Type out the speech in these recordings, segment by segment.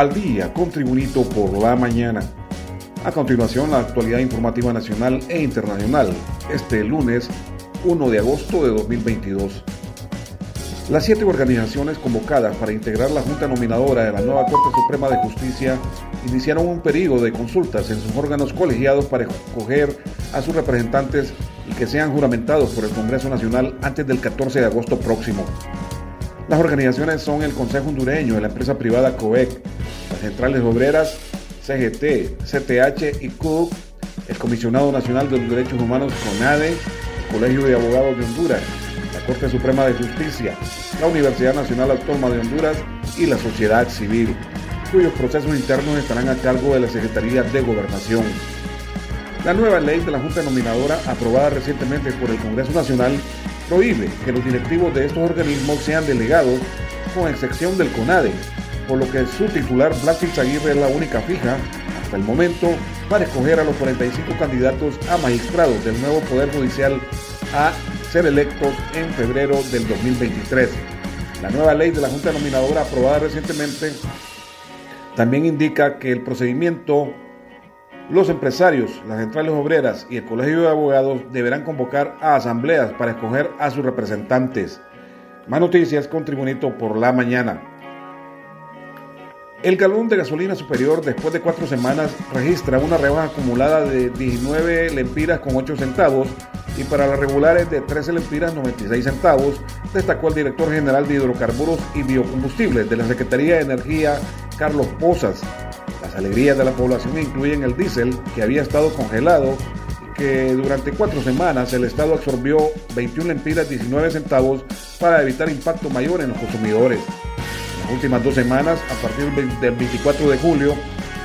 al día con Tribunito por la mañana. A continuación, la actualidad informativa nacional e internacional, este lunes 1 de agosto de 2022. Las siete organizaciones convocadas para integrar la Junta Nominadora de la nueva Corte Suprema de Justicia iniciaron un periodo de consultas en sus órganos colegiados para escoger a sus representantes y que sean juramentados por el Congreso Nacional antes del 14 de agosto próximo. Las organizaciones son el Consejo Hondureño la empresa privada COEC, las Centrales Obreras, CGT, CTH y CUC, el Comisionado Nacional de los Derechos Humanos CONADE, el Colegio de Abogados de Honduras, la Corte Suprema de Justicia, la Universidad Nacional Autónoma de Honduras y la sociedad civil, cuyos procesos internos estarán a cargo de la Secretaría de Gobernación. La nueva ley de la Junta Nominadora, aprobada recientemente por el Congreso Nacional, prohíbe que los directivos de estos organismos sean delegados, con excepción del CONADE, por lo que su titular, Blastil Aguirre, es la única fija, hasta el momento, para escoger a los 45 candidatos a magistrados del nuevo Poder Judicial a ser electos en febrero del 2023. La nueva ley de la Junta Nominadora aprobada recientemente también indica que el procedimiento, los empresarios, las centrales obreras y el Colegio de Abogados deberán convocar a asambleas para escoger a sus representantes. Más noticias con Tribunito por la mañana. El galón de gasolina superior después de cuatro semanas registra una rebaja acumulada de 19 lempiras con 8 centavos y para las regulares de 13 lempiras 96 centavos, destacó el director general de hidrocarburos y biocombustibles de la Secretaría de Energía, Carlos Pozas. Las alegrías de la población incluyen el diésel, que había estado congelado y que durante cuatro semanas el Estado absorbió 21 lempiras 19 centavos para evitar impacto mayor en los consumidores últimas dos semanas, a partir del 24 de julio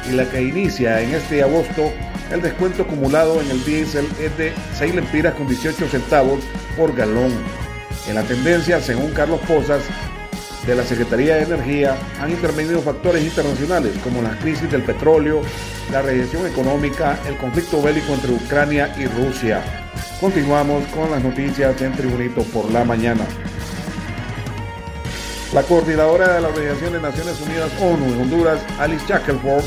y la que inicia en este agosto, el descuento acumulado en el diésel es de 6 lempiras con 18 centavos por galón. En la tendencia, según Carlos Pozas, de la Secretaría de Energía, han intervenido factores internacionales como la crisis del petróleo, la recesión económica, el conflicto bélico entre Ucrania y Rusia. Continuamos con las noticias en Tribunito por la mañana. La coordinadora de la Organización de Naciones Unidas ONU en Honduras, Alice Shackelford,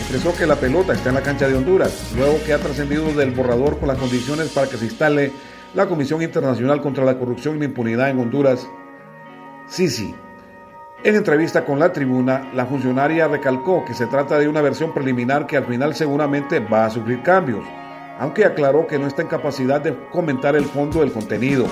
expresó que la pelota está en la cancha de Honduras, luego que ha trascendido del borrador con las condiciones para que se instale la Comisión Internacional contra la Corrupción y la Impunidad en Honduras, Sisi. En entrevista con la tribuna, la funcionaria recalcó que se trata de una versión preliminar que al final seguramente va a sufrir cambios, aunque aclaró que no está en capacidad de comentar el fondo del contenido.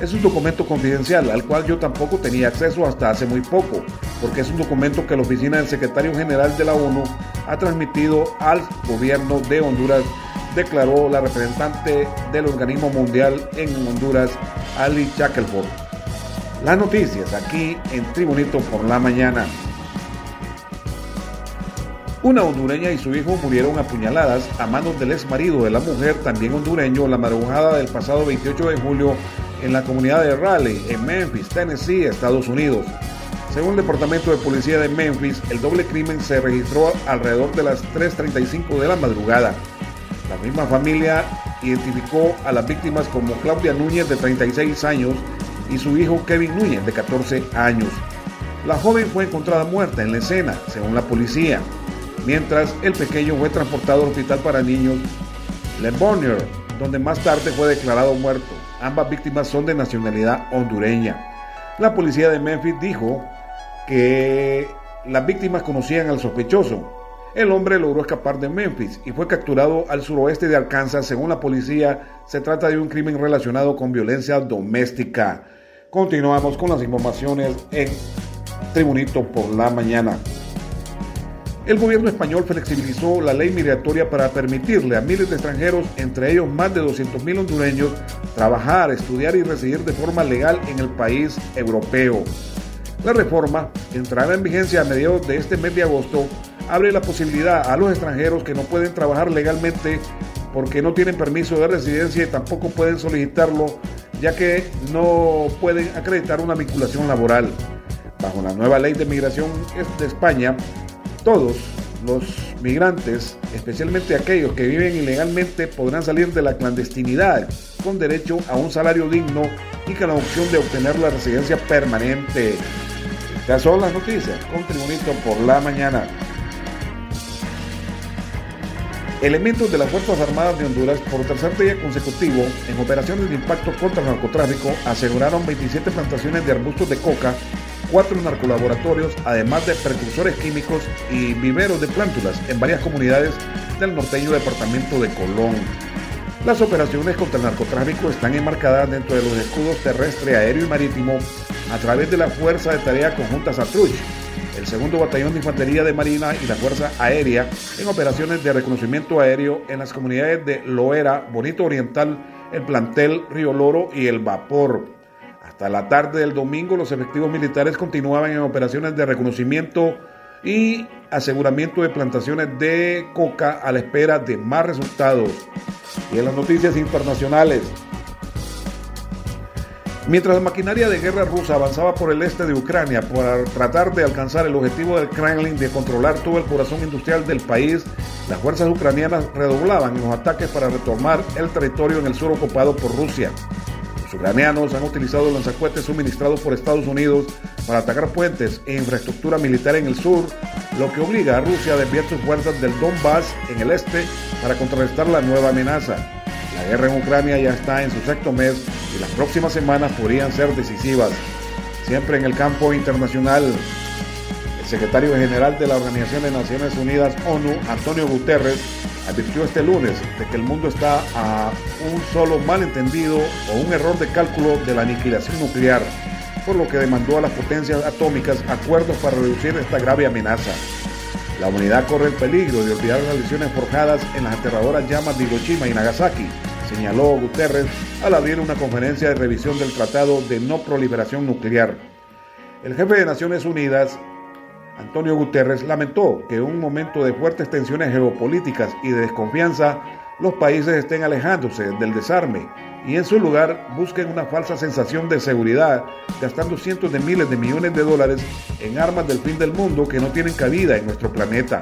Es un documento confidencial al cual yo tampoco tenía acceso hasta hace muy poco, porque es un documento que la oficina del secretario general de la ONU ha transmitido al gobierno de Honduras, declaró la representante del organismo mundial en Honduras, Ali Shackelford. Las noticias aquí en Tribunito por la mañana. Una hondureña y su hijo murieron apuñaladas a manos del ex marido de la mujer, también hondureño, la madrugada del pasado 28 de julio en la comunidad de Raleigh, en Memphis, Tennessee, Estados Unidos. Según el Departamento de Policía de Memphis, el doble crimen se registró alrededor de las 3.35 de la madrugada. La misma familia identificó a las víctimas como Claudia Núñez, de 36 años, y su hijo Kevin Núñez, de 14 años. La joven fue encontrada muerta en la escena, según la policía mientras el pequeño fue transportado al hospital para niños Le Bonheur, donde más tarde fue declarado muerto. Ambas víctimas son de nacionalidad hondureña. La policía de Memphis dijo que las víctimas conocían al sospechoso. El hombre logró escapar de Memphis y fue capturado al suroeste de Arkansas. Según la policía, se trata de un crimen relacionado con violencia doméstica. Continuamos con las informaciones en Tribunito por la mañana. El gobierno español flexibilizó la ley migratoria para permitirle a miles de extranjeros, entre ellos más de 200.000 hondureños, trabajar, estudiar y residir de forma legal en el país europeo. La reforma, entrará en vigencia a mediados de este mes de agosto, abre la posibilidad a los extranjeros que no pueden trabajar legalmente porque no tienen permiso de residencia y tampoco pueden solicitarlo, ya que no pueden acreditar una vinculación laboral. Bajo la nueva ley de migración de España, todos los migrantes, especialmente aquellos que viven ilegalmente, podrán salir de la clandestinidad con derecho a un salario digno y con la opción de obtener la residencia permanente. Estas son las noticias con Tribunito por la mañana. Elementos de las Fuerzas Armadas de Honduras por tercer día consecutivo en operaciones de impacto contra el narcotráfico aseguraron 27 plantaciones de arbustos de coca, cuatro narcolaboratorios, además de precursores químicos y viveros de plántulas en varias comunidades del norteño departamento de Colón. Las operaciones contra el narcotráfico están enmarcadas dentro de los escudos terrestre, aéreo y marítimo a través de la Fuerza de Tarea Conjunta Satruch, el segundo batallón de infantería de Marina y la Fuerza Aérea en operaciones de reconocimiento aéreo en las comunidades de Loera, Bonito Oriental, el plantel Río Loro y el Vapor. Hasta la tarde del domingo los efectivos militares continuaban en operaciones de reconocimiento y aseguramiento de plantaciones de coca a la espera de más resultados. Y en las noticias internacionales, Mientras la maquinaria de guerra rusa avanzaba por el este de Ucrania para tratar de alcanzar el objetivo del Kremlin de controlar todo el corazón industrial del país, las fuerzas ucranianas redoblaban los ataques para retomar el territorio en el sur ocupado por Rusia. Ucranianos han utilizado lanzacuetes suministrados por Estados Unidos para atacar puentes e infraestructura militar en el sur, lo que obliga a Rusia a desviar sus fuerzas del Donbass en el este para contrarrestar la nueva amenaza. La guerra en Ucrania ya está en su sexto mes y las próximas semanas podrían ser decisivas. Siempre en el campo internacional, el secretario general de la Organización de Naciones Unidas, ONU, Antonio Guterres, advirtió este lunes de que el mundo está a un solo malentendido o un error de cálculo de la aniquilación nuclear, por lo que demandó a las potencias atómicas acuerdos para reducir esta grave amenaza. La humanidad corre el peligro de olvidar las lecciones forjadas en las aterradoras llamas de Hiroshima y Nagasaki, señaló Guterres al abrir una conferencia de revisión del Tratado de No Proliferación Nuclear. El jefe de Naciones Unidas, Antonio Guterres, lamentó que en un momento de fuertes tensiones geopolíticas y de desconfianza, los países estén alejándose del desarme y en su lugar busquen una falsa sensación de seguridad, gastando cientos de miles de millones de dólares en armas del fin del mundo que no tienen cabida en nuestro planeta.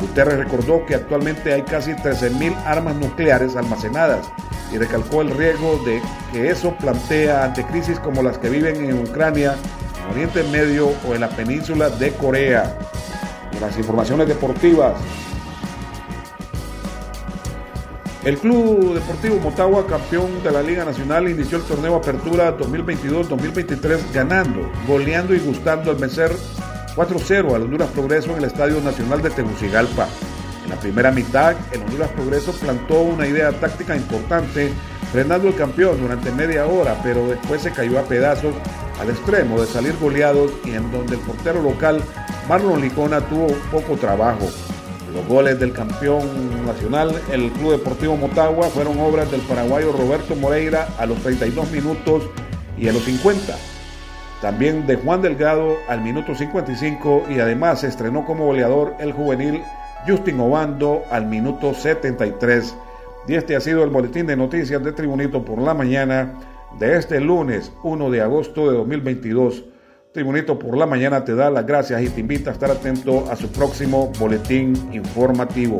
Guterres recordó que actualmente hay casi 13.000 armas nucleares almacenadas y recalcó el riesgo de que eso plantea ante crisis como las que viven en Ucrania, Oriente Medio o en la península de Corea. Las informaciones deportivas, el Club Deportivo Motagua, campeón de la Liga Nacional, inició el torneo Apertura 2022-2023 ganando, goleando y gustando al vencer 4-0 al Honduras Progreso en el Estadio Nacional de Tegucigalpa. En la primera mitad, el Honduras Progreso plantó una idea táctica importante, frenando el campeón durante media hora, pero después se cayó a pedazos al extremo de salir goleados y en donde el portero local Marlon Licona tuvo poco trabajo. Los goles del campeón nacional, el Club Deportivo Motagua, fueron obras del paraguayo Roberto Moreira a los 32 minutos y a los 50. También de Juan Delgado al minuto 55 y además se estrenó como goleador el juvenil Justin Obando al minuto 73. Y este ha sido el boletín de noticias de Tribunito por la mañana de este lunes 1 de agosto de 2022. Tribunito por la mañana te da las gracias y te invita a estar atento a su próximo boletín informativo.